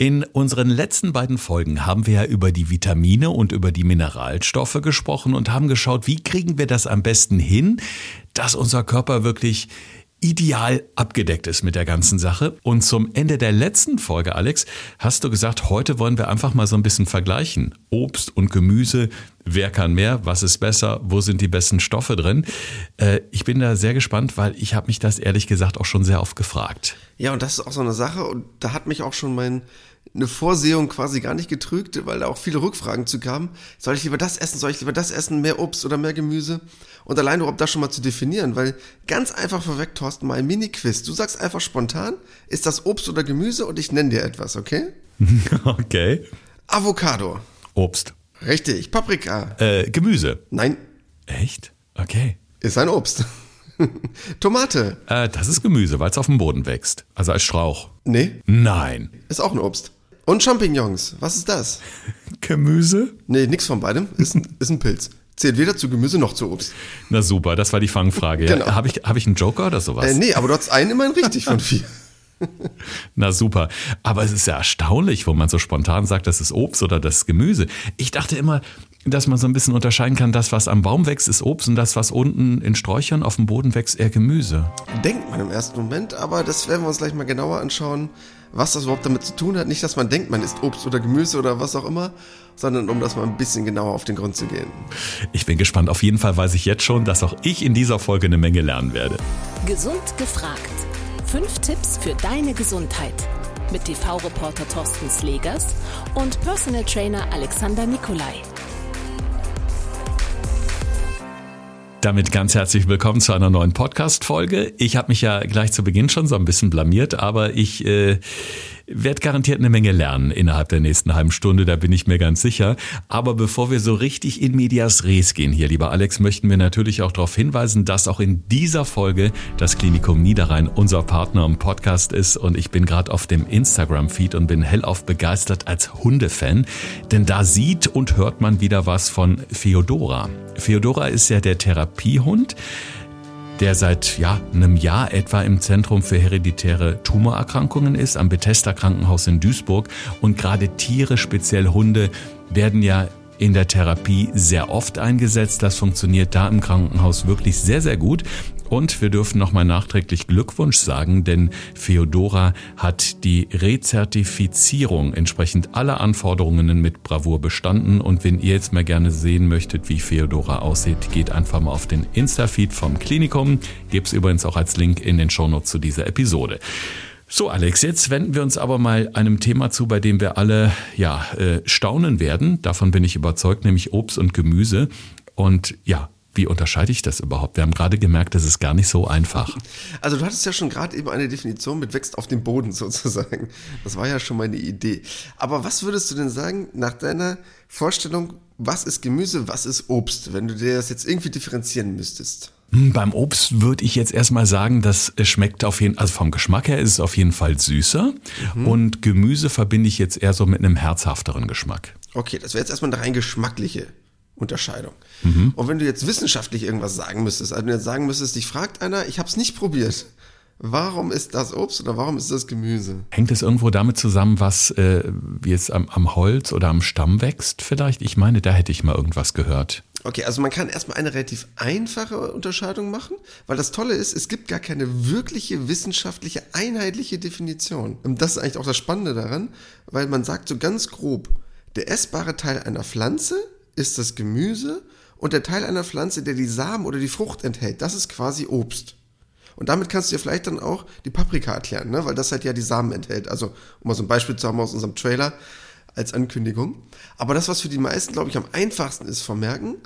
In unseren letzten beiden Folgen haben wir ja über die Vitamine und über die Mineralstoffe gesprochen und haben geschaut, wie kriegen wir das am besten hin, dass unser Körper wirklich ideal abgedeckt ist mit der ganzen Sache. Und zum Ende der letzten Folge, Alex, hast du gesagt, heute wollen wir einfach mal so ein bisschen vergleichen. Obst und Gemüse, wer kann mehr, was ist besser, wo sind die besten Stoffe drin? Äh, ich bin da sehr gespannt, weil ich habe mich das ehrlich gesagt auch schon sehr oft gefragt. Ja, und das ist auch so eine Sache und da hat mich auch schon mein eine Vorsehung quasi gar nicht getrügt, weil da auch viele Rückfragen zu kamen. Soll ich lieber das essen? Soll ich lieber das essen? Mehr Obst oder mehr Gemüse? Und allein überhaupt das schon mal zu definieren, weil ganz einfach vorweg, Thorsten, mal ein Mini-Quiz. Du sagst einfach spontan, ist das Obst oder Gemüse und ich nenne dir etwas, okay? Okay. Avocado. Obst. Richtig. Paprika. Äh, Gemüse. Nein, Echt? Okay. ist ein Obst. Tomate. Äh, das ist Gemüse, weil es auf dem Boden wächst. Also als Strauch. Nee, Nein. ist auch ein Obst. Und Champignons. Was ist das? Gemüse? Nee, nix von beidem. Ist ein, ist ein Pilz. Zählt weder zu Gemüse noch zu Obst. Na super, das war die Fangfrage. Ja. Genau. Habe ich, hab ich einen Joker oder sowas? Äh, nee, aber du hast einen immerhin richtig von vier. Na super. Aber es ist ja erstaunlich, wo man so spontan sagt, das ist Obst oder das ist Gemüse. Ich dachte immer, dass man so ein bisschen unterscheiden kann, das, was am Baum wächst, ist Obst und das, was unten in Sträuchern auf dem Boden wächst, eher Gemüse. Denkt man im ersten Moment, aber das werden wir uns gleich mal genauer anschauen, was das überhaupt damit zu tun hat. Nicht, dass man denkt, man isst Obst oder Gemüse oder was auch immer, sondern um das mal ein bisschen genauer auf den Grund zu gehen. Ich bin gespannt. Auf jeden Fall weiß ich jetzt schon, dass auch ich in dieser Folge eine Menge lernen werde. Gesund gefragt. Fünf Tipps für deine Gesundheit. Mit TV-Reporter Thorsten Slegers und Personal Trainer Alexander Nikolai. Damit ganz herzlich willkommen zu einer neuen Podcast-Folge. Ich habe mich ja gleich zu Beginn schon so ein bisschen blamiert, aber ich äh, werde garantiert eine Menge lernen innerhalb der nächsten halben Stunde, da bin ich mir ganz sicher. Aber bevor wir so richtig in medias res gehen hier, lieber Alex, möchten wir natürlich auch darauf hinweisen, dass auch in dieser Folge das Klinikum Niederrhein unser Partner im Podcast ist und ich bin gerade auf dem Instagram-Feed und bin hellauf begeistert als Hundefan, denn da sieht und hört man wieder was von Feodora. Feodora ist ja der Therapiehund, der seit ja, einem Jahr etwa im Zentrum für hereditäre Tumorerkrankungen ist, am Bethesda Krankenhaus in Duisburg. Und gerade Tiere, speziell Hunde, werden ja in der Therapie sehr oft eingesetzt. Das funktioniert da im Krankenhaus wirklich sehr, sehr gut. Und wir dürfen nochmal nachträglich Glückwunsch sagen, denn Feodora hat die Rezertifizierung entsprechend aller Anforderungen mit Bravour bestanden. Und wenn ihr jetzt mal gerne sehen möchtet, wie Feodora aussieht, geht einfach mal auf den Insta-Feed vom Klinikum. Gibt's übrigens auch als Link in den Shownotes zu dieser Episode. So, Alex, jetzt wenden wir uns aber mal einem Thema zu, bei dem wir alle ja äh, staunen werden. Davon bin ich überzeugt, nämlich Obst und Gemüse. Und ja, wie unterscheide ich das überhaupt? Wir haben gerade gemerkt, das ist gar nicht so einfach. Also du hattest ja schon gerade eben eine Definition mit wächst auf dem Boden sozusagen. Das war ja schon meine Idee. Aber was würdest du denn sagen nach deiner Vorstellung, was ist Gemüse, was ist Obst, wenn du dir das jetzt irgendwie differenzieren müsstest? Hm, Beim Obst würde ich jetzt erstmal sagen, das schmeckt auf jeden also vom Geschmack her ist es auf jeden Fall süßer. Und Gemüse verbinde ich jetzt eher so mit einem herzhafteren Geschmack. Okay, das wäre jetzt erstmal eine rein geschmackliche Unterscheidung. Und wenn du jetzt wissenschaftlich irgendwas sagen müsstest, also wenn du jetzt sagen müsstest, dich fragt einer, ich habe es nicht probiert, warum ist das Obst oder warum ist das Gemüse? Hängt es irgendwo damit zusammen, was äh, wie es am, am Holz oder am Stamm wächst vielleicht? Ich meine, da hätte ich mal irgendwas gehört. Okay, also man kann erstmal eine relativ einfache Unterscheidung machen, weil das Tolle ist, es gibt gar keine wirkliche wissenschaftliche einheitliche Definition. Und das ist eigentlich auch das Spannende daran, weil man sagt so ganz grob, der essbare Teil einer Pflanze ist das Gemüse und der Teil einer Pflanze, der die Samen oder die Frucht enthält, das ist quasi Obst. Und damit kannst du dir vielleicht dann auch die Paprika erklären, ne? weil das halt ja die Samen enthält. Also, um mal so ein Beispiel zu haben aus unserem Trailer als Ankündigung. Aber das, was für die meisten, glaube ich, am einfachsten ist vom Merken,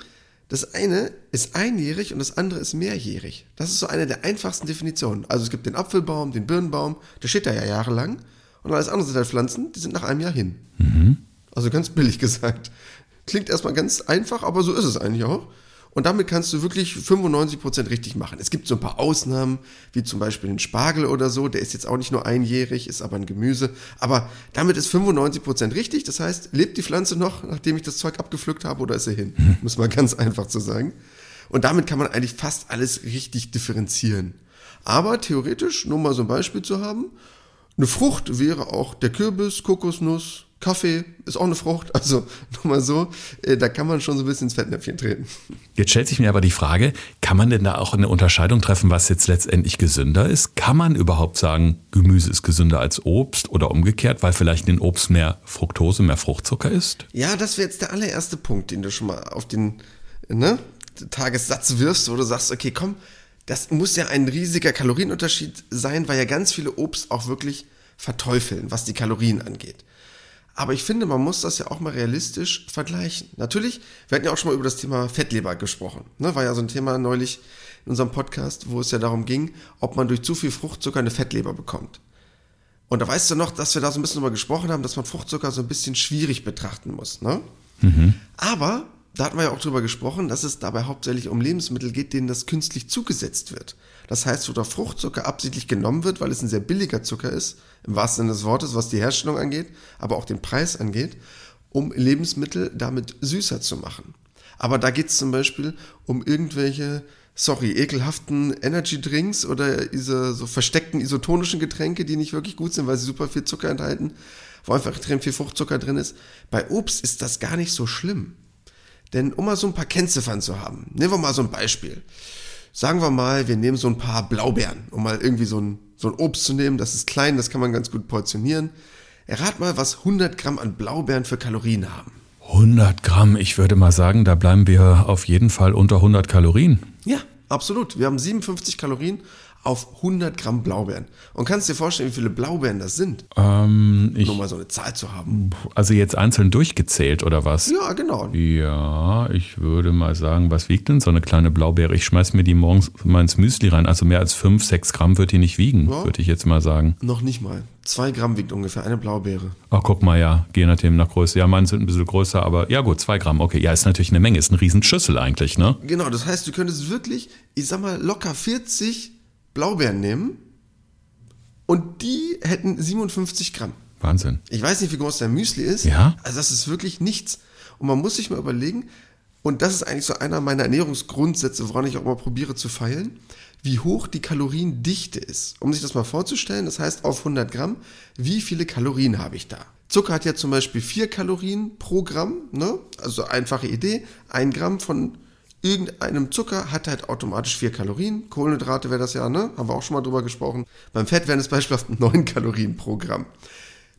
das eine ist einjährig und das andere ist mehrjährig. Das ist so eine der einfachsten Definitionen. Also es gibt den Apfelbaum, den Birnenbaum, der steht da ja jahrelang. Und alles andere sind halt Pflanzen, die sind nach einem Jahr hin. Also ganz billig gesagt. Klingt erstmal ganz einfach, aber so ist es eigentlich auch. Und damit kannst du wirklich 95% richtig machen. Es gibt so ein paar Ausnahmen, wie zum Beispiel den Spargel oder so. Der ist jetzt auch nicht nur einjährig, ist aber ein Gemüse. Aber damit ist 95% richtig. Das heißt, lebt die Pflanze noch, nachdem ich das Zeug abgepflückt habe, oder ist sie hin? Muss man ganz einfach zu sagen. Und damit kann man eigentlich fast alles richtig differenzieren. Aber theoretisch, nur mal so ein Beispiel zu haben, Eine Frucht wäre auch der Kürbis, Kokosnuss, Kaffee ist auch eine Frucht, also nur mal so, äh, da kann man schon so ein bisschen ins Fettnäpfchen treten. Jetzt stellt sich mir aber die Frage, kann man denn da auch eine Unterscheidung treffen, was jetzt letztendlich gesünder ist? Kann man überhaupt sagen, Gemüse ist gesünder als Obst oder umgekehrt, weil vielleicht in Obst mehr Fructose, mehr Fruchtzucker ist? Ja, das wäre jetzt der allererste Punkt, den du schon mal auf den ne, Tagessatz wirfst, wo du sagst, okay, komm, das muss ja ein riesiger Kalorienunterschied sein, weil ja ganz viele Obst auch wirklich verteufeln, was die Kalorien angeht. Aber ich finde, man muss das ja auch mal realistisch vergleichen. Natürlich, wir hatten ja auch schon mal über das Thema Fettleber gesprochen. Ne? War ja so ein Thema neulich in unserem Podcast, wo es ja darum ging, ob man durch zu viel Fruchtzucker eine Fettleber bekommt. Und da weißt du noch, dass wir da so ein bisschen drüber gesprochen haben, dass man Fruchtzucker so ein bisschen schwierig betrachten muss. Ne? Mhm. Aber da hatten wir ja auch drüber gesprochen, dass es dabei hauptsächlich um Lebensmittel geht, denen das künstlich zugesetzt wird. Das heißt, wo der Fruchtzucker absichtlich genommen wird, weil es ein sehr billiger Zucker ist, im wahrsten Sinne des Wortes, was die Herstellung angeht, aber auch den Preis angeht, um Lebensmittel damit süßer zu machen. Aber da geht es zum Beispiel um irgendwelche, sorry, ekelhaften Energy Drinks oder diese so versteckten isotonischen Getränke, die nicht wirklich gut sind, weil sie super viel Zucker enthalten, wo einfach extrem viel Fruchtzucker drin ist. Bei Obst ist das gar nicht so schlimm. Denn um mal so ein paar Kennziffern zu haben, nehmen wir mal so ein Beispiel. Sagen wir mal, wir nehmen so ein paar Blaubeeren, um mal irgendwie so ein, so ein Obst zu nehmen. Das ist klein, das kann man ganz gut portionieren. Errat mal, was 100 Gramm an Blaubeeren für Kalorien haben. 100 Gramm, ich würde mal sagen, da bleiben wir auf jeden Fall unter 100 Kalorien. Ja, absolut. Wir haben 57 Kalorien auf 100 Gramm Blaubeeren. Und kannst dir vorstellen, wie viele Blaubeeren das sind? Ähm, ich, Nur mal so eine Zahl zu haben. Also jetzt einzeln durchgezählt oder was? Ja, genau. Ja, ich würde mal sagen, was wiegt denn so eine kleine Blaubeere? Ich schmeiß mir die morgens mal ins Müsli rein. Also mehr als 5, 6 Gramm wird die nicht wiegen, ja. würde ich jetzt mal sagen. Noch nicht mal. 2 Gramm wiegt ungefähr eine Blaubeere. Ach, guck mal, ja, je nachdem nach Größe. Ja, meine sind ein bisschen größer, aber ja gut, 2 Gramm, okay. Ja, ist natürlich eine Menge, ist eine Riesenschüssel eigentlich, ne? Genau, das heißt, du könntest wirklich, ich sag mal, locker 40 Blaubeeren nehmen und die hätten 57 Gramm. Wahnsinn. Ich weiß nicht, wie groß dein Müsli ist. Ja. Also das ist wirklich nichts. Und man muss sich mal überlegen, und das ist eigentlich so einer meiner Ernährungsgrundsätze, woran ich auch mal probiere zu feilen, wie hoch die Kaloriendichte ist. Um sich das mal vorzustellen, das heißt auf 100 Gramm, wie viele Kalorien habe ich da? Zucker hat ja zum Beispiel 4 Kalorien pro Gramm, ne? also einfache Idee, ein Gramm von irgendeinem Zucker hat halt automatisch 4 Kalorien. Kohlenhydrate wäre das ja, ne? Haben wir auch schon mal drüber gesprochen. Beim Fett wären es beispielsweise 9 Kalorien pro Gramm.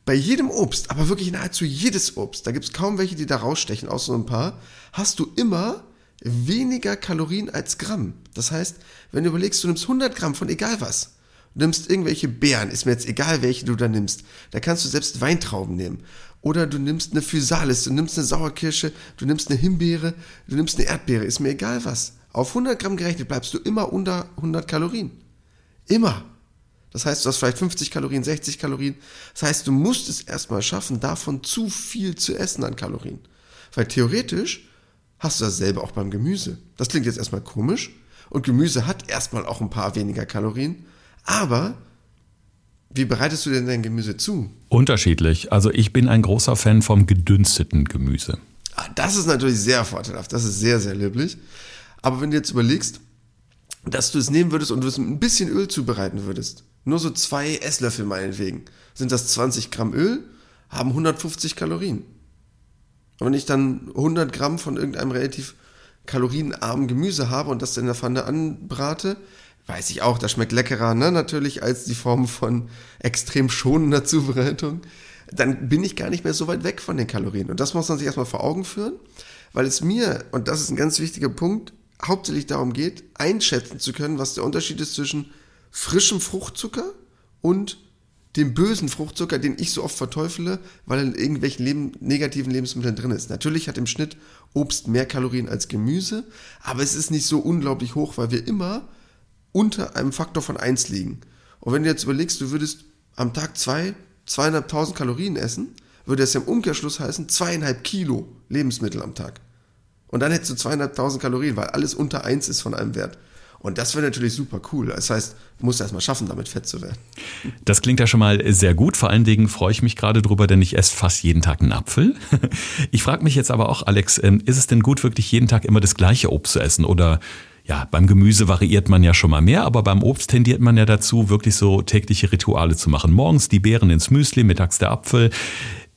Bei jedem Obst, aber wirklich nahezu jedes Obst, da gibt es kaum welche, die da rausstechen, außer ein paar, hast du immer weniger Kalorien als Gramm. Das heißt, wenn du überlegst, du nimmst 100 Gramm von egal was, du nimmst irgendwelche Beeren, ist mir jetzt egal, welche du da nimmst, da kannst du selbst Weintrauben nehmen. Oder du nimmst eine Physalis, du nimmst eine Sauerkirsche, du nimmst eine Himbeere, du nimmst eine Erdbeere, ist mir egal was. Auf 100 Gramm gerechnet bleibst du immer unter 100 Kalorien. Immer. Das heißt, du hast vielleicht 50 Kalorien, 60 Kalorien. Das heißt, du musst es erstmal schaffen, davon zu viel zu essen an Kalorien. Weil theoretisch hast du dasselbe auch beim Gemüse. Das klingt jetzt erstmal komisch. Und Gemüse hat erstmal auch ein paar weniger Kalorien. Aber wie bereitest du denn dein Gemüse zu? Unterschiedlich. Also ich bin ein großer Fan vom gedünsteten Gemüse. Ah, das ist natürlich sehr vorteilhaft. Das ist sehr, sehr löblich. Aber wenn du jetzt überlegst, dass du es nehmen würdest und du es mit ein bisschen Öl zubereiten würdest, nur so zwei Esslöffel meinetwegen, sind das 20 Gramm Öl, haben 150 Kalorien. Und wenn ich dann 100 Gramm von irgendeinem relativ kalorienarmen Gemüse habe und das in der Pfanne anbrate, weiß ich auch, das schmeckt leckerer, ne, natürlich, als die Form von extrem schonender Zubereitung, dann bin ich gar nicht mehr so weit weg von den Kalorien. Und das muss man sich erstmal vor Augen führen, weil es mir, und das ist ein ganz wichtiger Punkt, hauptsächlich darum geht, einschätzen zu können, was der Unterschied ist zwischen frischem Fruchtzucker und dem bösen Fruchtzucker, den ich so oft verteufele, weil er in irgendwelchen Leben, negativen Lebensmitteln drin ist. Natürlich hat im Schnitt Obst mehr Kalorien als Gemüse, aber es ist nicht so unglaublich hoch, weil wir immer unter einem Faktor von 1 liegen. Und wenn du jetzt überlegst, du würdest am Tag zwei, zweieinhalbtausend Kalorien essen, würde das ja im Umkehrschluss heißen, zweieinhalb Kilo Lebensmittel am Tag. Und dann hättest du zweieinhalbtausend Kalorien, weil alles unter 1 ist von einem Wert. Und das wäre natürlich super cool. Das heißt, du musst erstmal schaffen, damit fett zu werden. Das klingt ja schon mal sehr gut. Vor allen Dingen freue ich mich gerade drüber, denn ich esse fast jeden Tag einen Apfel. Ich frage mich jetzt aber auch, Alex, ähm, ist es denn gut, wirklich jeden Tag immer das gleiche Obst zu essen? Oder ja, beim Gemüse variiert man ja schon mal mehr, aber beim Obst tendiert man ja dazu, wirklich so tägliche Rituale zu machen. Morgens die Beeren ins Müsli, mittags der Apfel.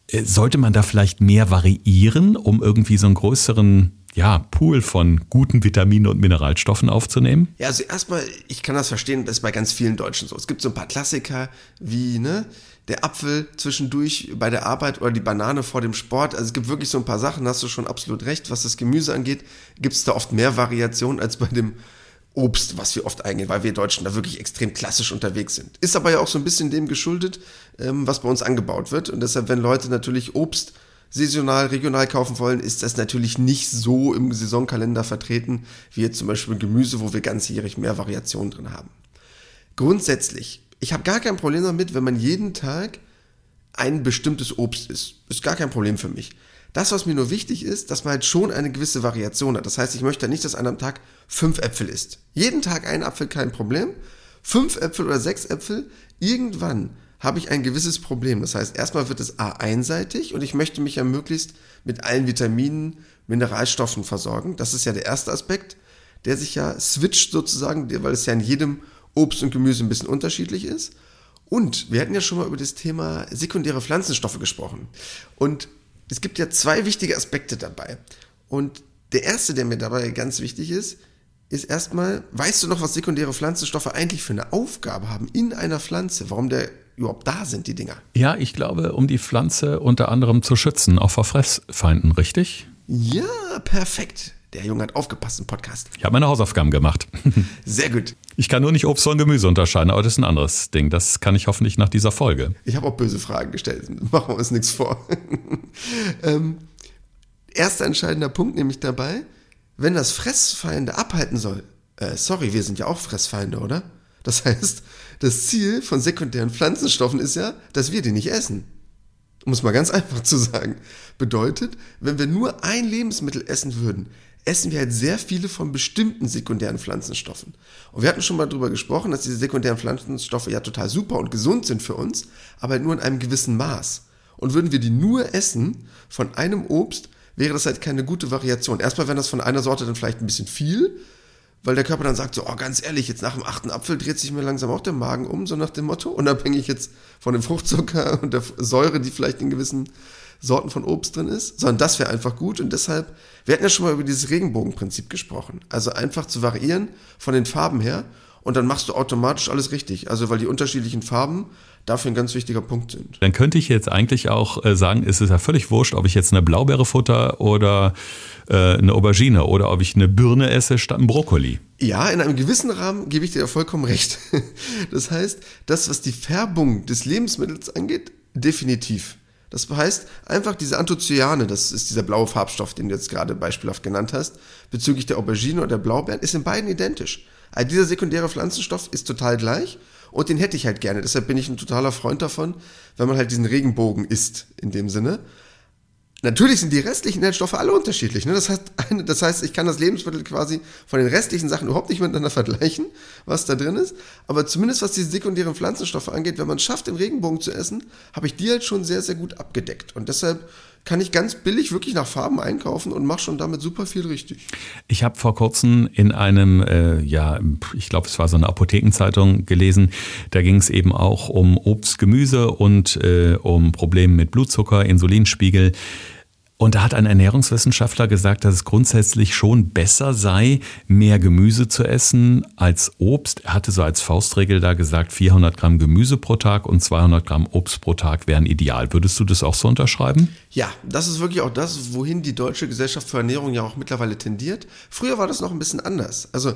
Äh, sollte man da vielleicht mehr variieren, um irgendwie so einen größeren ja, Pool von guten Vitaminen und Mineralstoffen aufzunehmen? Ja, also erstmal, ich kann das verstehen, das ist bei ganz vielen Deutschen so. Es gibt so ein paar Klassiker wie, ne, der Apfel zwischendurch bei der Arbeit oder die Banane vor dem Sport. Also es gibt wirklich so ein paar Sachen, hast du schon absolut recht. Was das Gemüse angeht, gibt es da oft mehr Variation als bei dem Obst, was wir oft eingehen, weil wir Deutschen da wirklich extrem klassisch unterwegs sind. Ist aber ja auch so ein bisschen dem geschuldet, ähm, was bei uns angebaut wird. Und deshalb, wenn Leute natürlich Obst saisonal, regional kaufen wollen, ist das natürlich nicht so im Saisonkalender vertreten, wie jetzt zum Beispiel Gemüse, wo wir ganzjährig mehr Variationen drin haben. Grundsätzlich, ich habe gar kein Problem damit, wenn man jeden Tag ein bestimmtes Obst isst. Ist gar kein Problem für mich. Das, was mir nur wichtig ist, dass man halt schon eine gewisse Variation hat. Das heißt, ich möchte nicht, dass einer am Tag fünf Äpfel isst. Jeden Tag ein Apfel, kein Problem. Fünf Äpfel oder sechs Äpfel, irgendwann habe ich ein gewisses Problem. Das heißt, erstmal wird es A einseitig und ich möchte mich ja möglichst mit allen Vitaminen, Mineralstoffen versorgen. Das ist ja der erste Aspekt, der sich ja switcht sozusagen, weil es ja in jedem Obst und Gemüse ein bisschen unterschiedlich ist. Und wir hatten ja schon mal über das Thema sekundäre Pflanzenstoffe gesprochen. Und es gibt ja zwei wichtige Aspekte dabei. Und der erste, der mir dabei ganz wichtig ist, ist erstmal, weißt du noch, was sekundäre Pflanzenstoffe eigentlich für eine Aufgabe haben in einer Pflanze? Warum der überhaupt da sind, die Dinger? Ja, ich glaube, um die Pflanze unter anderem zu schützen, auch vor Fressfeinden, richtig? Ja, perfekt. Der Junge hat aufgepasst im Podcast. Ich habe meine Hausaufgaben gemacht. Sehr gut. Ich kann nur nicht Obst und Gemüse unterscheiden, aber das ist ein anderes Ding. Das kann ich hoffentlich nach dieser Folge. Ich habe auch böse Fragen gestellt. Machen wir uns nichts vor. ähm, erster entscheidender Punkt nämlich dabei, wenn das Fressfeinde abhalten soll. Äh, sorry, wir sind ja auch Fressfeinde, oder? Das heißt, das Ziel von sekundären Pflanzenstoffen ist ja, dass wir die nicht essen. Um es mal ganz einfach zu sagen. Bedeutet, wenn wir nur ein Lebensmittel essen würden, essen wir halt sehr viele von bestimmten sekundären Pflanzenstoffen. Und wir hatten schon mal darüber gesprochen, dass diese sekundären Pflanzenstoffe ja total super und gesund sind für uns, aber halt nur in einem gewissen Maß. Und würden wir die nur essen von einem Obst, wäre das halt keine gute Variation. Erstmal wäre das von einer Sorte dann vielleicht ein bisschen viel, weil der Körper dann sagt so, oh, ganz ehrlich, jetzt nach dem achten Apfel dreht sich mir langsam auch der Magen um, so nach dem Motto, unabhängig jetzt von dem Fruchtzucker und der Säure, die vielleicht in gewissen Sorten von Obst drin ist, sondern das wäre einfach gut und deshalb, wir hatten ja schon mal über dieses Regenbogenprinzip gesprochen, also einfach zu variieren von den Farben her und dann machst du automatisch alles richtig, also weil die unterschiedlichen Farben dafür ein ganz wichtiger Punkt sind. Dann könnte ich jetzt eigentlich auch äh, sagen, es ist ja völlig wurscht, ob ich jetzt eine Blaubeere futter oder äh, eine Aubergine oder ob ich eine Birne esse statt ein Brokkoli. Ja, in einem gewissen Rahmen gebe ich dir vollkommen recht. Das heißt, das, was die Färbung des Lebensmittels angeht, definitiv. Das heißt, einfach diese Anthocyane, das ist dieser blaue Farbstoff, den du jetzt gerade beispielhaft genannt hast, bezüglich der Aubergine oder der Blaubeeren, ist in beiden identisch. Also dieser sekundäre Pflanzenstoff ist total gleich und den hätte ich halt gerne. Deshalb bin ich ein totaler Freund davon, wenn man halt diesen Regenbogen isst, in dem Sinne. Natürlich sind die restlichen Inhaltsstoffe alle unterschiedlich. Ne? Das, heißt, das heißt, ich kann das Lebensmittel quasi von den restlichen Sachen überhaupt nicht miteinander vergleichen, was da drin ist. Aber zumindest was die sekundären Pflanzenstoffe angeht, wenn man es schafft, den Regenbogen zu essen, habe ich die halt schon sehr, sehr gut abgedeckt. Und deshalb kann ich ganz billig wirklich nach Farben einkaufen und mache schon damit super viel richtig. Ich habe vor kurzem in einem, äh, ja, ich glaube, es war so eine Apothekenzeitung gelesen, da ging es eben auch um Obst, Gemüse und äh, um Probleme mit Blutzucker, Insulinspiegel. Und da hat ein Ernährungswissenschaftler gesagt, dass es grundsätzlich schon besser sei, mehr Gemüse zu essen als Obst. Er hatte so als Faustregel da gesagt, 400 Gramm Gemüse pro Tag und 200 Gramm Obst pro Tag wären ideal. Würdest du das auch so unterschreiben? Ja, das ist wirklich auch das, wohin die Deutsche Gesellschaft für Ernährung ja auch mittlerweile tendiert. Früher war das noch ein bisschen anders. Also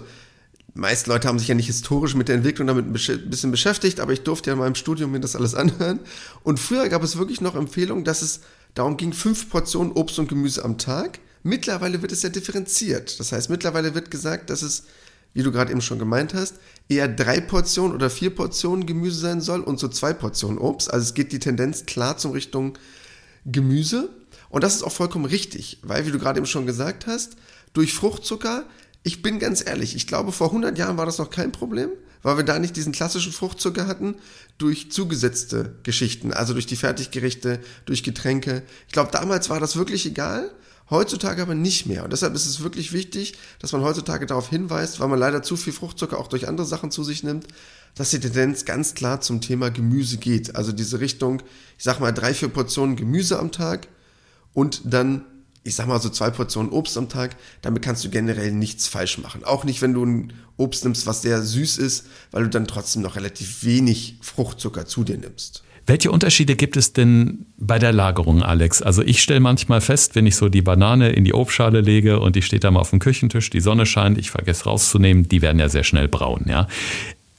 meist Leute haben sich ja nicht historisch mit der Entwicklung damit ein bisschen beschäftigt, aber ich durfte ja in meinem Studium mir das alles anhören. Und früher gab es wirklich noch Empfehlungen, dass es Darum ging fünf Portionen Obst und Gemüse am Tag. Mittlerweile wird es ja differenziert. Das heißt, mittlerweile wird gesagt, dass es, wie du gerade eben schon gemeint hast, eher drei Portionen oder vier Portionen Gemüse sein soll und so zwei Portionen Obst. Also es geht die Tendenz klar zum Richtung Gemüse. Und das ist auch vollkommen richtig, weil, wie du gerade eben schon gesagt hast, durch Fruchtzucker, ich bin ganz ehrlich, ich glaube, vor 100 Jahren war das noch kein Problem, weil wir da nicht diesen klassischen Fruchtzucker hatten durch zugesetzte Geschichten, also durch die Fertiggerichte, durch Getränke. Ich glaube, damals war das wirklich egal. Heutzutage aber nicht mehr. Und deshalb ist es wirklich wichtig, dass man heutzutage darauf hinweist, weil man leider zu viel Fruchtzucker auch durch andere Sachen zu sich nimmt, dass die Tendenz ganz klar zum Thema Gemüse geht. Also diese Richtung, ich sag mal, drei, vier Portionen Gemüse am Tag und dann, ich sag mal, so zwei Portionen Obst am Tag. Damit kannst du generell nichts falsch machen. Auch nicht, wenn du ein Obst nimmst, was sehr süß ist, weil du dann trotzdem noch relativ wenig Fruchtzucker zu dir nimmst. Welche Unterschiede gibt es denn bei der Lagerung, Alex? Also ich stelle manchmal fest, wenn ich so die Banane in die Obstschale lege und die steht da mal auf dem Küchentisch, die Sonne scheint, ich vergesse rauszunehmen, die werden ja sehr schnell braun, ja.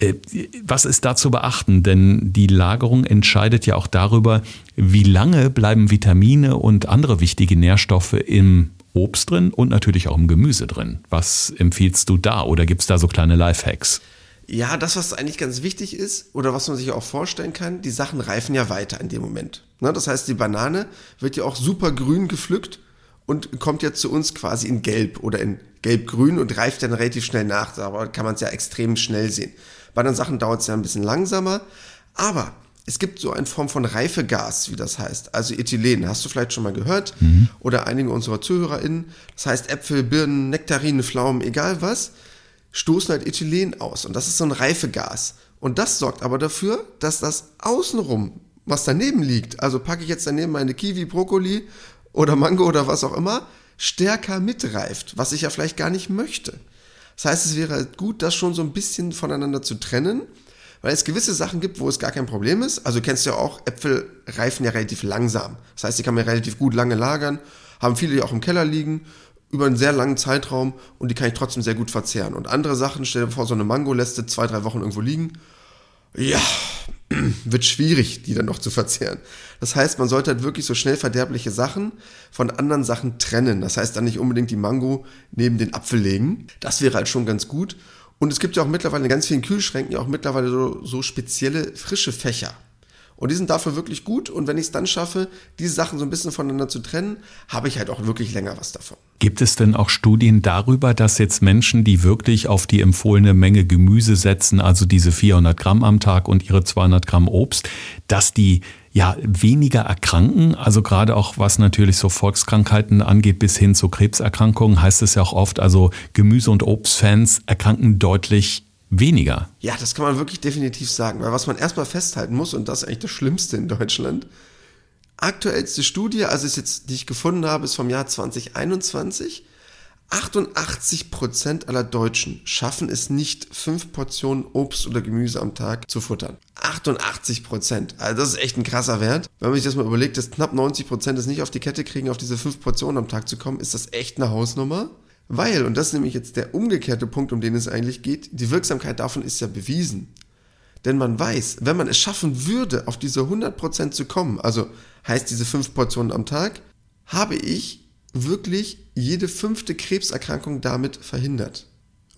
Äh, was ist da zu beachten? Denn die Lagerung entscheidet ja auch darüber, wie lange bleiben Vitamine und andere wichtige Nährstoffe im Obst drin und natürlich auch im Gemüse drin. Was empfiehlst du da oder gibt es da so kleine Lifehacks? Ja, das, was eigentlich ganz wichtig ist oder was man sich auch vorstellen kann, die Sachen reifen ja weiter in dem Moment. Ne? Das heißt, die Banane wird ja auch super grün gepflückt und kommt jetzt zu uns quasi in Gelb oder in Gelb-Grün und reift dann relativ schnell nach. Da kann man es ja extrem schnell sehen. Bei anderen Sachen dauert es ja ein bisschen langsamer. Aber es gibt so eine Form von Reifegas, wie das heißt. Also Ethylen, hast du vielleicht schon mal gehört. Mhm. Oder einige unserer ZuhörerInnen. Das heißt Äpfel, Birnen, Nektarinen, Pflaumen, egal was stoßen halt Ethylen aus. Und das ist so ein Reifegas. Und das sorgt aber dafür, dass das außenrum, was daneben liegt, also packe ich jetzt daneben meine Kiwi, Brokkoli oder Mango oder was auch immer, stärker mitreift, was ich ja vielleicht gar nicht möchte. Das heißt, es wäre gut, das schon so ein bisschen voneinander zu trennen, weil es gewisse Sachen gibt, wo es gar kein Problem ist. Also du kennst ja auch, Äpfel reifen ja relativ langsam. Das heißt, die kann man relativ gut lange lagern, haben viele, die auch im Keller liegen über einen sehr langen Zeitraum und die kann ich trotzdem sehr gut verzehren. Und andere Sachen, stell dir vor, so eine Mango lässt du zwei, drei Wochen irgendwo liegen. Ja, wird schwierig, die dann noch zu verzehren. Das heißt, man sollte halt wirklich so schnell verderbliche Sachen von anderen Sachen trennen. Das heißt dann nicht unbedingt die Mango neben den Apfel legen. Das wäre halt schon ganz gut. Und es gibt ja auch mittlerweile in ganz vielen Kühlschränken ja auch mittlerweile so, so spezielle frische Fächer. Und die sind dafür wirklich gut. Und wenn ich es dann schaffe, diese Sachen so ein bisschen voneinander zu trennen, habe ich halt auch wirklich länger was davon. Gibt es denn auch Studien darüber, dass jetzt Menschen, die wirklich auf die empfohlene Menge Gemüse setzen, also diese 400 Gramm am Tag und ihre 200 Gramm Obst, dass die ja weniger erkranken? Also gerade auch was natürlich so Volkskrankheiten angeht, bis hin zu Krebserkrankungen, heißt es ja auch oft, also Gemüse- und Obstfans erkranken deutlich weniger. Ja, das kann man wirklich definitiv sagen, weil was man erstmal festhalten muss, und das ist eigentlich das Schlimmste in Deutschland, aktuellste Studie, also ist jetzt, die ich gefunden habe, ist vom Jahr 2021. 88% aller Deutschen schaffen es nicht, fünf Portionen Obst oder Gemüse am Tag zu futtern. 88% Also das ist echt ein krasser Wert. Wenn man sich das mal überlegt, dass knapp 90% es nicht auf die Kette kriegen, auf diese fünf Portionen am Tag zu kommen, ist das echt eine Hausnummer. Weil, und das ist nämlich jetzt der umgekehrte Punkt, um den es eigentlich geht, die Wirksamkeit davon ist ja bewiesen. Denn man weiß, wenn man es schaffen würde, auf diese 100% zu kommen, also heißt diese fünf Portionen am Tag, habe ich wirklich jede fünfte Krebserkrankung damit verhindert.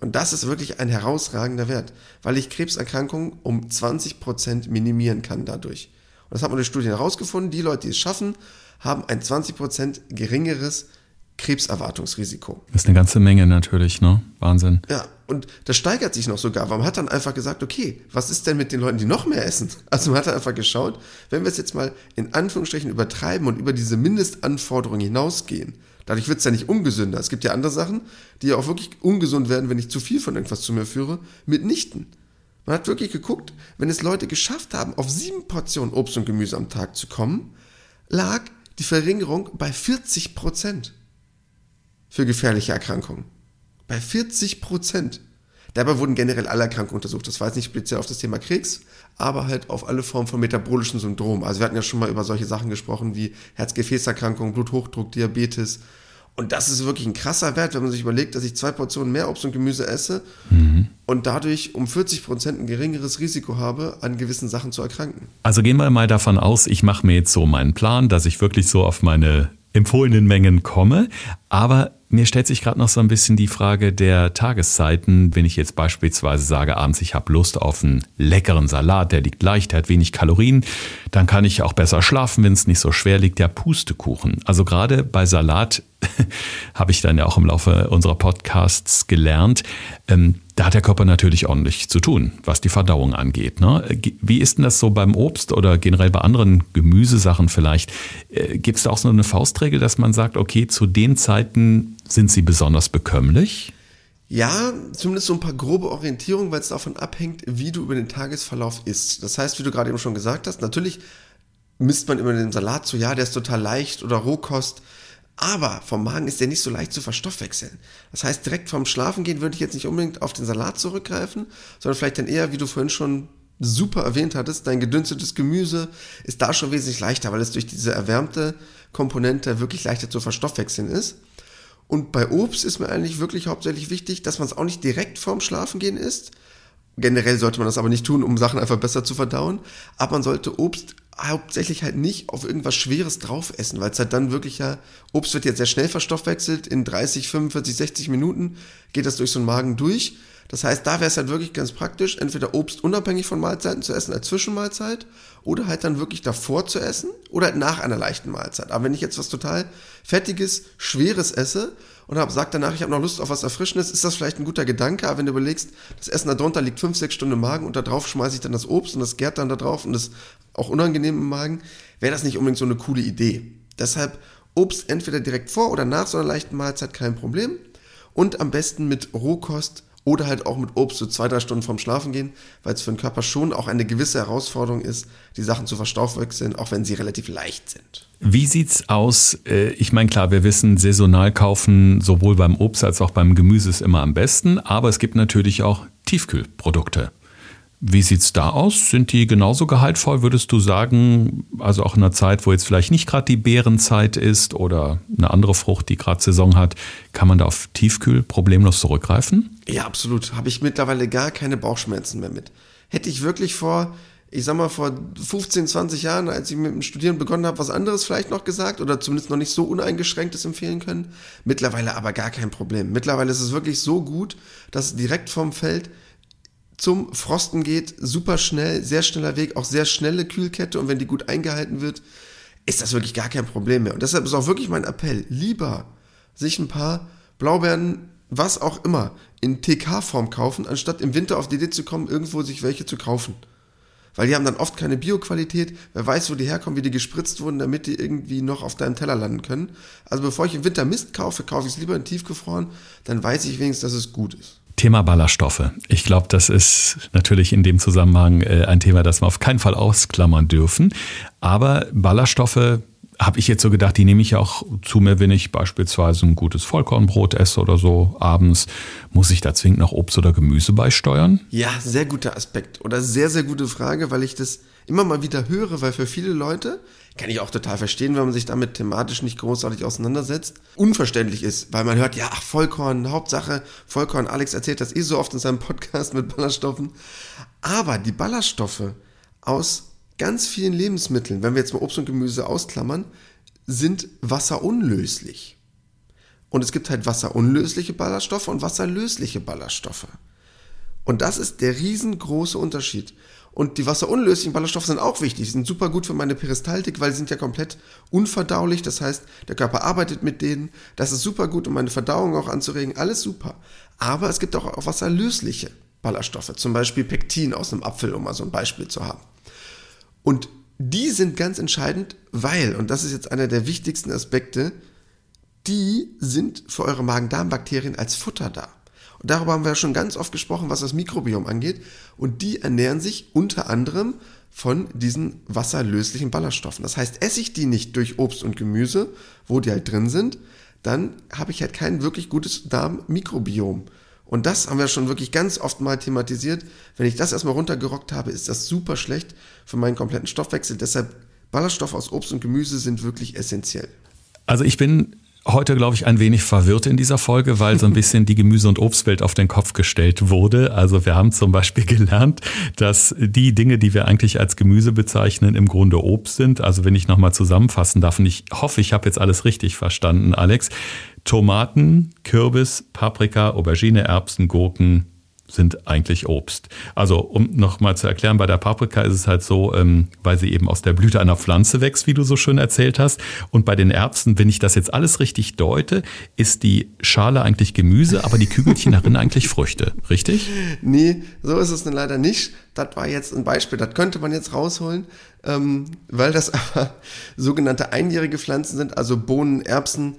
Und das ist wirklich ein herausragender Wert, weil ich Krebserkrankungen um 20% minimieren kann dadurch. Und das hat man durch Studien herausgefunden. Die Leute, die es schaffen, haben ein 20% geringeres Krebserwartungsrisiko. Das ist eine ganze Menge natürlich, ne? Wahnsinn. Ja, und das steigert sich noch sogar, weil man hat dann einfach gesagt, okay, was ist denn mit den Leuten, die noch mehr essen? Also man hat dann einfach geschaut, wenn wir es jetzt mal in Anführungsstrichen übertreiben und über diese Mindestanforderungen hinausgehen, dadurch wird es ja nicht ungesünder. Es gibt ja andere Sachen, die ja auch wirklich ungesund werden, wenn ich zu viel von irgendwas zu mir führe, mitnichten. Man hat wirklich geguckt, wenn es Leute geschafft haben, auf sieben Portionen Obst und Gemüse am Tag zu kommen, lag die Verringerung bei 40 Prozent für gefährliche Erkrankungen. Bei 40 Prozent. Dabei wurden generell alle Erkrankungen untersucht. Das war jetzt nicht speziell auf das Thema Krebs, aber halt auf alle Formen von metabolischen Syndrom. Also wir hatten ja schon mal über solche Sachen gesprochen wie Herzgefäßerkrankungen, Bluthochdruck, Diabetes. Und das ist wirklich ein krasser Wert, wenn man sich überlegt, dass ich zwei Portionen mehr Obst und Gemüse esse mhm. und dadurch um 40 Prozent ein geringeres Risiko habe, an gewissen Sachen zu erkranken. Also gehen wir mal davon aus, ich mache mir jetzt so meinen Plan, dass ich wirklich so auf meine empfohlenen Mengen komme. Aber mir stellt sich gerade noch so ein bisschen die Frage der Tageszeiten. Wenn ich jetzt beispielsweise sage, abends, ich habe Lust auf einen leckeren Salat, der liegt leicht, der hat wenig Kalorien, dann kann ich auch besser schlafen, wenn es nicht so schwer liegt. Der Pustekuchen. Also gerade bei Salat habe ich dann ja auch im Laufe unserer Podcasts gelernt. Ähm, da hat der Körper natürlich ordentlich zu tun, was die Verdauung angeht. Ne? Wie ist denn das so beim Obst oder generell bei anderen Gemüsesachen vielleicht? Äh, Gibt es da auch so eine Faustregel, dass man sagt, okay, zu den Zeiten sind sie besonders bekömmlich? Ja, zumindest so ein paar grobe Orientierungen, weil es davon abhängt, wie du über den Tagesverlauf isst. Das heißt, wie du gerade eben schon gesagt hast, natürlich misst man immer den Salat zu, ja, der ist total leicht oder Rohkost. Aber vom Magen ist der nicht so leicht zu verstoffwechseln. Das heißt, direkt vorm Schlafengehen würde ich jetzt nicht unbedingt auf den Salat zurückgreifen, sondern vielleicht dann eher, wie du vorhin schon super erwähnt hattest, dein gedünstetes Gemüse ist da schon wesentlich leichter, weil es durch diese erwärmte Komponente wirklich leichter zu verstoffwechseln ist. Und bei Obst ist mir eigentlich wirklich hauptsächlich wichtig, dass man es auch nicht direkt vorm Schlafengehen isst. Generell sollte man das aber nicht tun, um Sachen einfach besser zu verdauen. Aber man sollte Obst hauptsächlich halt nicht auf irgendwas Schweres drauf essen, weil es halt dann wirklich ja, Obst wird jetzt sehr schnell verstoffwechselt, in 30, 45, 60 Minuten geht das durch so einen Magen durch. Das heißt, da wäre es halt wirklich ganz praktisch, entweder Obst unabhängig von Mahlzeiten zu essen als Zwischenmahlzeit oder halt dann wirklich davor zu essen oder halt nach einer leichten Mahlzeit. Aber wenn ich jetzt was total Fettiges, Schweres esse und hab, sag danach, ich habe noch Lust auf was Erfrischendes, ist das vielleicht ein guter Gedanke, aber wenn du überlegst, das Essen darunter liegt 5, 6 Stunden im Magen und da drauf schmeiße ich dann das Obst und das gärt dann da drauf und das auch unangenehm im Magen, wäre das nicht unbedingt so eine coole Idee. Deshalb Obst entweder direkt vor oder nach so einer leichten Mahlzeit kein Problem. Und am besten mit Rohkost oder halt auch mit Obst so zwei, drei Stunden vorm Schlafen gehen, weil es für den Körper schon auch eine gewisse Herausforderung ist, die Sachen zu verstoffwechseln, auch wenn sie relativ leicht sind. Wie sieht's aus? Äh, ich meine, klar, wir wissen, saisonal kaufen sowohl beim Obst als auch beim Gemüse ist immer am besten, aber es gibt natürlich auch Tiefkühlprodukte. Wie sieht's da aus? Sind die genauso gehaltvoll, würdest du sagen? Also auch in einer Zeit, wo jetzt vielleicht nicht gerade die Beerenzeit ist oder eine andere Frucht, die gerade Saison hat, kann man da auf Tiefkühl problemlos zurückgreifen? Ja, absolut. Habe ich mittlerweile gar keine Bauchschmerzen mehr mit. Hätte ich wirklich vor, ich sag mal, vor 15, 20 Jahren, als ich mit dem Studieren begonnen habe, was anderes vielleicht noch gesagt oder zumindest noch nicht so uneingeschränktes empfehlen können. Mittlerweile aber gar kein Problem. Mittlerweile ist es wirklich so gut, dass direkt vom Feld zum Frosten geht, super schnell, sehr schneller Weg, auch sehr schnelle Kühlkette und wenn die gut eingehalten wird, ist das wirklich gar kein Problem mehr. Und deshalb ist auch wirklich mein Appell, lieber sich ein paar Blaubeeren, was auch immer, in TK-Form kaufen, anstatt im Winter auf die Idee zu kommen, irgendwo sich welche zu kaufen. Weil die haben dann oft keine Bioqualität, wer weiß, wo die herkommen, wie die gespritzt wurden, damit die irgendwie noch auf deinem Teller landen können. Also bevor ich im Winter Mist kaufe, kaufe ich es lieber in tiefgefroren, dann weiß ich wenigstens, dass es gut ist. Thema Ballaststoffe. Ich glaube, das ist natürlich in dem Zusammenhang äh, ein Thema, das wir auf keinen Fall ausklammern dürfen. Aber Ballaststoffe habe ich jetzt so gedacht, die nehme ich auch zu mir, wenn ich beispielsweise ein gutes Vollkornbrot esse oder so abends. Muss ich da zwingend noch Obst oder Gemüse beisteuern? Ja, sehr guter Aspekt oder sehr, sehr gute Frage, weil ich das immer mal wieder höre, weil für viele Leute, kann ich auch total verstehen, wenn man sich damit thematisch nicht großartig auseinandersetzt, unverständlich ist, weil man hört, ja, Vollkorn, Hauptsache, Vollkorn, Alex erzählt das eh so oft in seinem Podcast mit Ballaststoffen. Aber die Ballaststoffe aus ganz vielen Lebensmitteln, wenn wir jetzt mal Obst und Gemüse ausklammern, sind wasserunlöslich. Und es gibt halt wasserunlösliche Ballaststoffe und wasserlösliche Ballaststoffe. Und das ist der riesengroße Unterschied. Und die wasserunlöslichen Ballaststoffe sind auch wichtig. Sind super gut für meine Peristaltik, weil sie sind ja komplett unverdaulich. Das heißt, der Körper arbeitet mit denen. Das ist super gut, um meine Verdauung auch anzuregen. Alles super. Aber es gibt auch, auch wasserlösliche Ballaststoffe. Zum Beispiel Pektin aus einem Apfel, um mal so ein Beispiel zu haben. Und die sind ganz entscheidend, weil, und das ist jetzt einer der wichtigsten Aspekte, die sind für eure Magen-Darm-Bakterien als Futter da. Und darüber haben wir ja schon ganz oft gesprochen, was das Mikrobiom angeht. Und die ernähren sich unter anderem von diesen wasserlöslichen Ballaststoffen. Das heißt, esse ich die nicht durch Obst und Gemüse, wo die halt drin sind, dann habe ich halt kein wirklich gutes Darmmikrobiom. Und das haben wir schon wirklich ganz oft mal thematisiert. Wenn ich das erstmal runtergerockt habe, ist das super schlecht für meinen kompletten Stoffwechsel. Deshalb Ballaststoffe aus Obst und Gemüse sind wirklich essentiell. Also ich bin heute, glaube ich, ein wenig verwirrt in dieser Folge, weil so ein bisschen die Gemüse- und Obstwelt auf den Kopf gestellt wurde. Also wir haben zum Beispiel gelernt, dass die Dinge, die wir eigentlich als Gemüse bezeichnen, im Grunde Obst sind. Also wenn ich nochmal zusammenfassen darf, und ich hoffe, ich habe jetzt alles richtig verstanden, Alex. Tomaten, Kürbis, Paprika, Aubergine, Erbsen, Gurken, sind eigentlich Obst. Also um nochmal zu erklären, bei der Paprika ist es halt so, ähm, weil sie eben aus der Blüte einer Pflanze wächst, wie du so schön erzählt hast. Und bei den Erbsen, wenn ich das jetzt alles richtig deute, ist die Schale eigentlich Gemüse, aber die Kügelchen darin eigentlich Früchte, richtig? Nee, so ist es dann leider nicht. Das war jetzt ein Beispiel, das könnte man jetzt rausholen, ähm, weil das aber sogenannte einjährige Pflanzen sind, also Bohnen, Erbsen,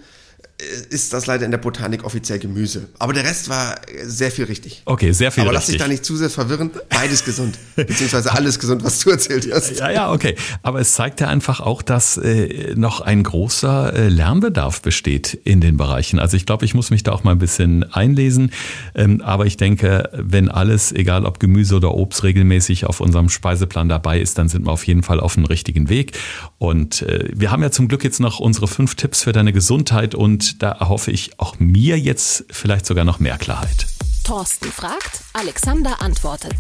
ist das leider in der Botanik offiziell Gemüse. Aber der Rest war sehr viel richtig. Okay, sehr viel Aber richtig. lass dich da nicht zu sehr verwirren. Beides gesund. Beziehungsweise alles gesund, was du erzählt hast. Ja, ja, okay. Aber es zeigt ja einfach auch, dass äh, noch ein großer äh, Lernbedarf besteht in den Bereichen. Also ich glaube, ich muss mich da auch mal ein bisschen einlesen. Ähm, aber ich denke, wenn alles, egal ob Gemüse oder Obst, regelmäßig auf unserem Speiseplan dabei ist, dann sind wir auf jeden Fall auf dem richtigen Weg. Und äh, wir haben ja zum Glück jetzt noch unsere fünf Tipps für deine Gesundheit und da erhoffe ich auch mir jetzt vielleicht sogar noch mehr Klarheit. Thorsten fragt, Alexander antwortet.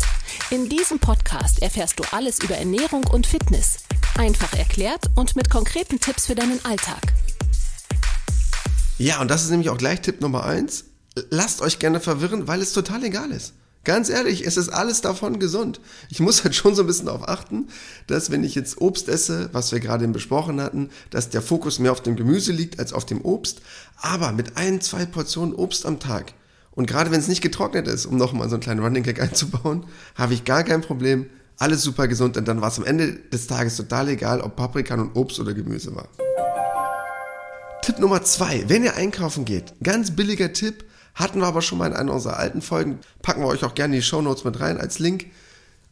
In diesem Podcast erfährst du alles über Ernährung und Fitness. Einfach erklärt und mit konkreten Tipps für deinen Alltag. Ja, und das ist nämlich auch gleich Tipp Nummer eins. Lasst euch gerne verwirren, weil es total egal ist. Ganz ehrlich, es ist alles davon gesund. Ich muss halt schon so ein bisschen darauf achten, dass wenn ich jetzt Obst esse, was wir gerade besprochen hatten, dass der Fokus mehr auf dem Gemüse liegt als auf dem Obst. Aber mit ein, zwei Portionen Obst am Tag und gerade wenn es nicht getrocknet ist, um nochmal so einen kleinen Running Gag einzubauen, habe ich gar kein Problem. Alles super gesund und dann war es am Ende des Tages total egal, ob Paprika und Obst oder Gemüse war. Tipp Nummer zwei, wenn ihr einkaufen geht, ganz billiger Tipp, hatten wir aber schon mal in einer unserer alten Folgen. Packen wir euch auch gerne die Show Notes mit rein als Link.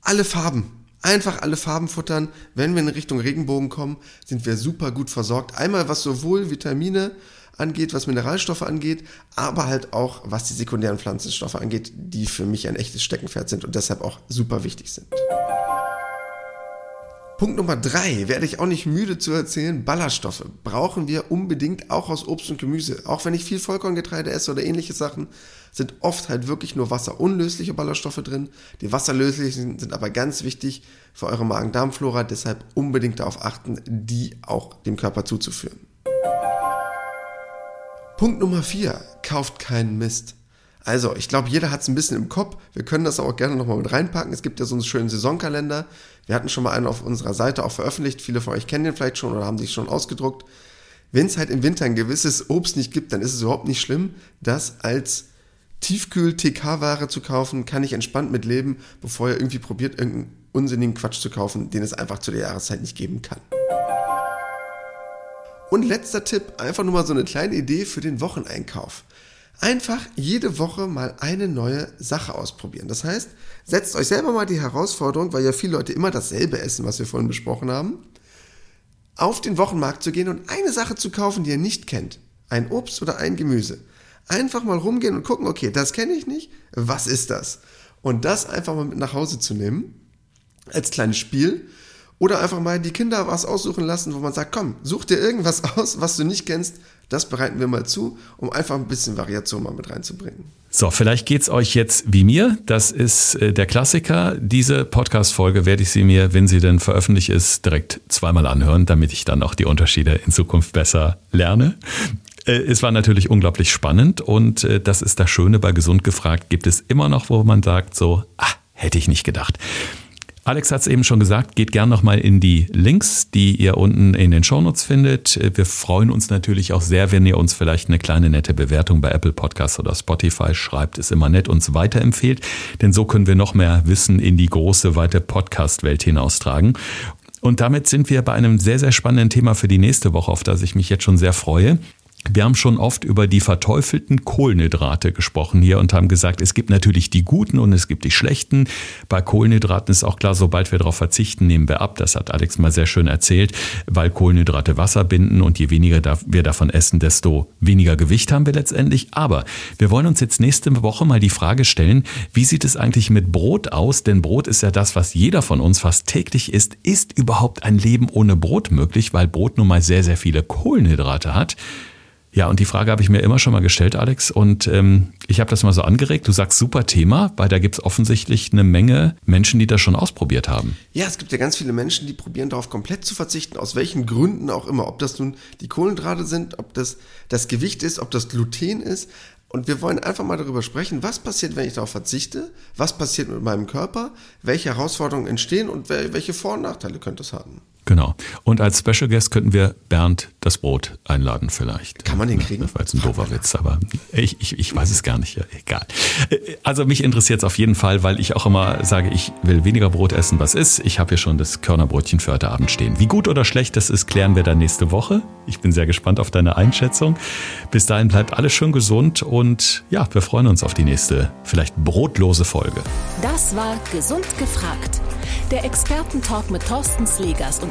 Alle Farben. Einfach alle Farben futtern. Wenn wir in Richtung Regenbogen kommen, sind wir super gut versorgt. Einmal was sowohl Vitamine angeht, was Mineralstoffe angeht, aber halt auch was die sekundären Pflanzenstoffe angeht, die für mich ein echtes Steckenpferd sind und deshalb auch super wichtig sind. Punkt Nummer drei, werde ich auch nicht müde zu erzählen, Ballaststoffe brauchen wir unbedingt auch aus Obst und Gemüse. Auch wenn ich viel Vollkorngetreide esse oder ähnliche Sachen, sind oft halt wirklich nur wasserunlösliche Ballaststoffe drin. Die wasserlöslichen sind aber ganz wichtig für eure Magen-Darm-Flora, deshalb unbedingt darauf achten, die auch dem Körper zuzuführen. Punkt Nummer vier, kauft keinen Mist. Also, ich glaube, jeder hat es ein bisschen im Kopf. Wir können das auch gerne nochmal mit reinpacken. Es gibt ja so einen schönen Saisonkalender. Wir hatten schon mal einen auf unserer Seite auch veröffentlicht. Viele von euch kennen den vielleicht schon oder haben sich schon ausgedruckt. Wenn es halt im Winter ein gewisses Obst nicht gibt, dann ist es überhaupt nicht schlimm, das als Tiefkühl-TK-Ware zu kaufen. Kann ich entspannt mit leben, bevor ihr irgendwie probiert, irgendeinen unsinnigen Quatsch zu kaufen, den es einfach zu der Jahreszeit nicht geben kann. Und letzter Tipp, einfach nur mal so eine kleine Idee für den Wocheneinkauf. Einfach jede Woche mal eine neue Sache ausprobieren. Das heißt, setzt euch selber mal die Herausforderung, weil ja viele Leute immer dasselbe essen, was wir vorhin besprochen haben, auf den Wochenmarkt zu gehen und eine Sache zu kaufen, die ihr nicht kennt. Ein Obst oder ein Gemüse. Einfach mal rumgehen und gucken, okay, das kenne ich nicht, was ist das? Und das einfach mal mit nach Hause zu nehmen, als kleines Spiel. Oder einfach mal die Kinder was aussuchen lassen, wo man sagt, komm, such dir irgendwas aus, was du nicht kennst, das bereiten wir mal zu, um einfach ein bisschen Variation mal mit reinzubringen. So, vielleicht geht's euch jetzt wie mir. Das ist äh, der Klassiker. Diese Podcast-Folge werde ich sie mir, wenn sie denn veröffentlicht ist, direkt zweimal anhören, damit ich dann auch die Unterschiede in Zukunft besser lerne. Äh, es war natürlich unglaublich spannend und äh, das ist das Schöne bei Gesund gefragt. Gibt es immer noch, wo man sagt so, ah, hätte ich nicht gedacht. Alex hat es eben schon gesagt, geht gern nochmal in die Links, die ihr unten in den Shownotes findet. Wir freuen uns natürlich auch sehr, wenn ihr uns vielleicht eine kleine nette Bewertung bei Apple Podcasts oder Spotify schreibt. Ist immer nett, uns weiterempfehlt, denn so können wir noch mehr Wissen in die große, weite Podcast-Welt hinaustragen. Und damit sind wir bei einem sehr, sehr spannenden Thema für die nächste Woche, auf das ich mich jetzt schon sehr freue. Wir haben schon oft über die verteufelten Kohlenhydrate gesprochen hier und haben gesagt, es gibt natürlich die guten und es gibt die schlechten. Bei Kohlenhydraten ist auch klar, sobald wir darauf verzichten, nehmen wir ab. Das hat Alex mal sehr schön erzählt, weil Kohlenhydrate Wasser binden und je weniger wir davon essen, desto weniger Gewicht haben wir letztendlich. Aber wir wollen uns jetzt nächste Woche mal die Frage stellen, wie sieht es eigentlich mit Brot aus? Denn Brot ist ja das, was jeder von uns fast täglich isst. Ist überhaupt ein Leben ohne Brot möglich, weil Brot nun mal sehr, sehr viele Kohlenhydrate hat? Ja, und die Frage habe ich mir immer schon mal gestellt, Alex. Und ähm, ich habe das mal so angeregt. Du sagst super Thema, weil da gibt es offensichtlich eine Menge Menschen, die das schon ausprobiert haben. Ja, es gibt ja ganz viele Menschen, die probieren darauf komplett zu verzichten, aus welchen Gründen auch immer. Ob das nun die Kohlenhydrate sind, ob das das Gewicht ist, ob das Gluten ist Und wir wollen einfach mal darüber sprechen, was passiert, wenn ich darauf verzichte, was passiert mit meinem Körper, welche Herausforderungen entstehen und welche Vor- und Nachteile könnte es haben. Genau. Und als Special Guest könnten wir Bernd das Brot einladen vielleicht. Kann man den kriegen? Das war jetzt ein doofer Witz, aber ich, ich, ich weiß es gar nicht. Ja, egal. Also mich interessiert es auf jeden Fall, weil ich auch immer sage, ich will weniger Brot essen, was ist. Ich habe hier schon das Körnerbrötchen für heute Abend stehen. Wie gut oder schlecht das ist, klären wir dann nächste Woche. Ich bin sehr gespannt auf deine Einschätzung. Bis dahin bleibt alles schön gesund und ja, wir freuen uns auf die nächste, vielleicht brotlose Folge. Das war Gesund gefragt. Der Expertentalk mit Thorsten Slegers